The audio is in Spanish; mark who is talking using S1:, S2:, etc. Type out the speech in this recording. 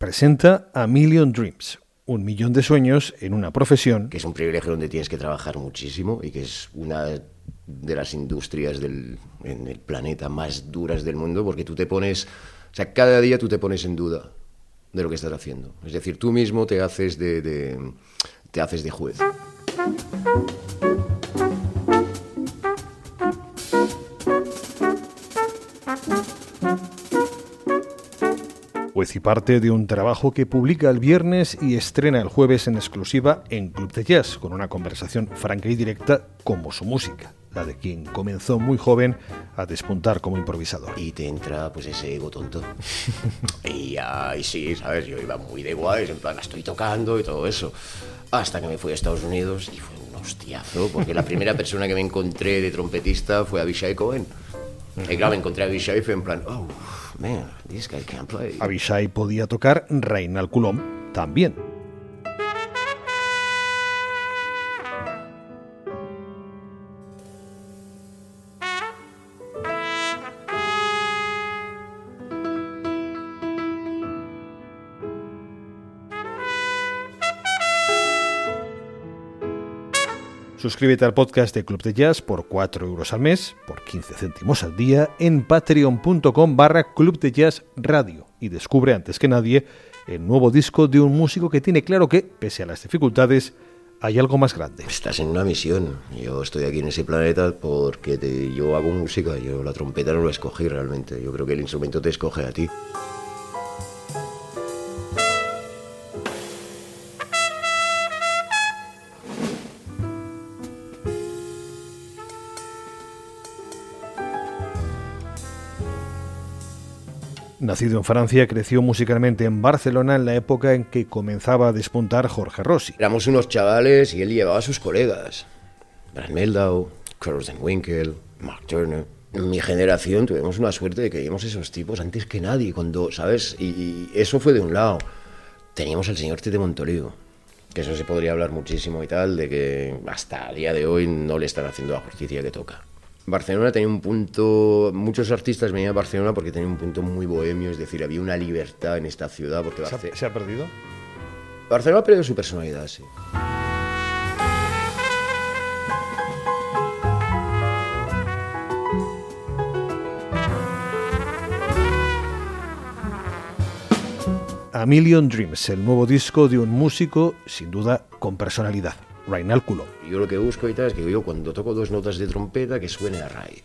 S1: presenta A Million Dreams, un millón de sueños en una profesión
S2: que es un privilegio donde tienes que trabajar muchísimo y que es una de las industrias del, en el planeta más duras del mundo porque tú te pones, o sea, cada día tú te pones en duda de lo que estás haciendo. Es decir, tú mismo te haces de, de te haces de juez.
S1: Juez y parte de un trabajo que publica el viernes y estrena el jueves en exclusiva en Club de Jazz, con una conversación franca y directa como su música, la de quien comenzó muy joven a despuntar como improvisador.
S2: Y te entra pues ese ego tonto. y ahí sí, ¿sabes? Yo iba muy de guay, en plan, estoy tocando y todo eso. Hasta que me fui a Estados Unidos y fue un hostiazo, porque la primera persona que me encontré de trompetista fue Abishai Cohen. Y claro, me encontré a Abishai y fue en plan, oh, man, this guy play.
S1: Podía tocar Reina al Culom también. Suscríbete al podcast de Club de Jazz por 4 euros al mes, por 15 céntimos al día, en patreon.com barra Club de Jazz Radio y descubre antes que nadie el nuevo disco de un músico que tiene claro que, pese a las dificultades, hay algo más grande.
S2: Estás en una misión. Yo estoy aquí en ese planeta porque yo hago música. Yo la trompeta no la escogí realmente. Yo creo que el instrumento te escoge a ti.
S1: Nacido en Francia, creció musicalmente en Barcelona en la época en que comenzaba a despuntar Jorge Rossi.
S2: Éramos unos chavales y él llevaba a sus colegas. Brad Meldau, Curtis Winkel, Mark Turner. En mi generación tuvimos una suerte de que vimos esos tipos antes que nadie, cuando, ¿sabes? Y, y eso fue de un lado. Teníamos al señor Tete Montolivo, que eso se podría hablar muchísimo y tal, de que hasta el día de hoy no le están haciendo la justicia que toca. Barcelona tenía un punto, muchos artistas venían a Barcelona porque tenía un punto muy bohemio, es decir, había una libertad en esta ciudad porque Barce-
S1: ha perdido?
S2: Barcelona ha perdido su personalidad, sí.
S1: A Million Dreams, el nuevo disco de un músico, sin duda, con personalidad, Reinal Culo.
S2: Yo lo que busco y tal es que yo cuando toco dos notas de trompeta que suene a Ray.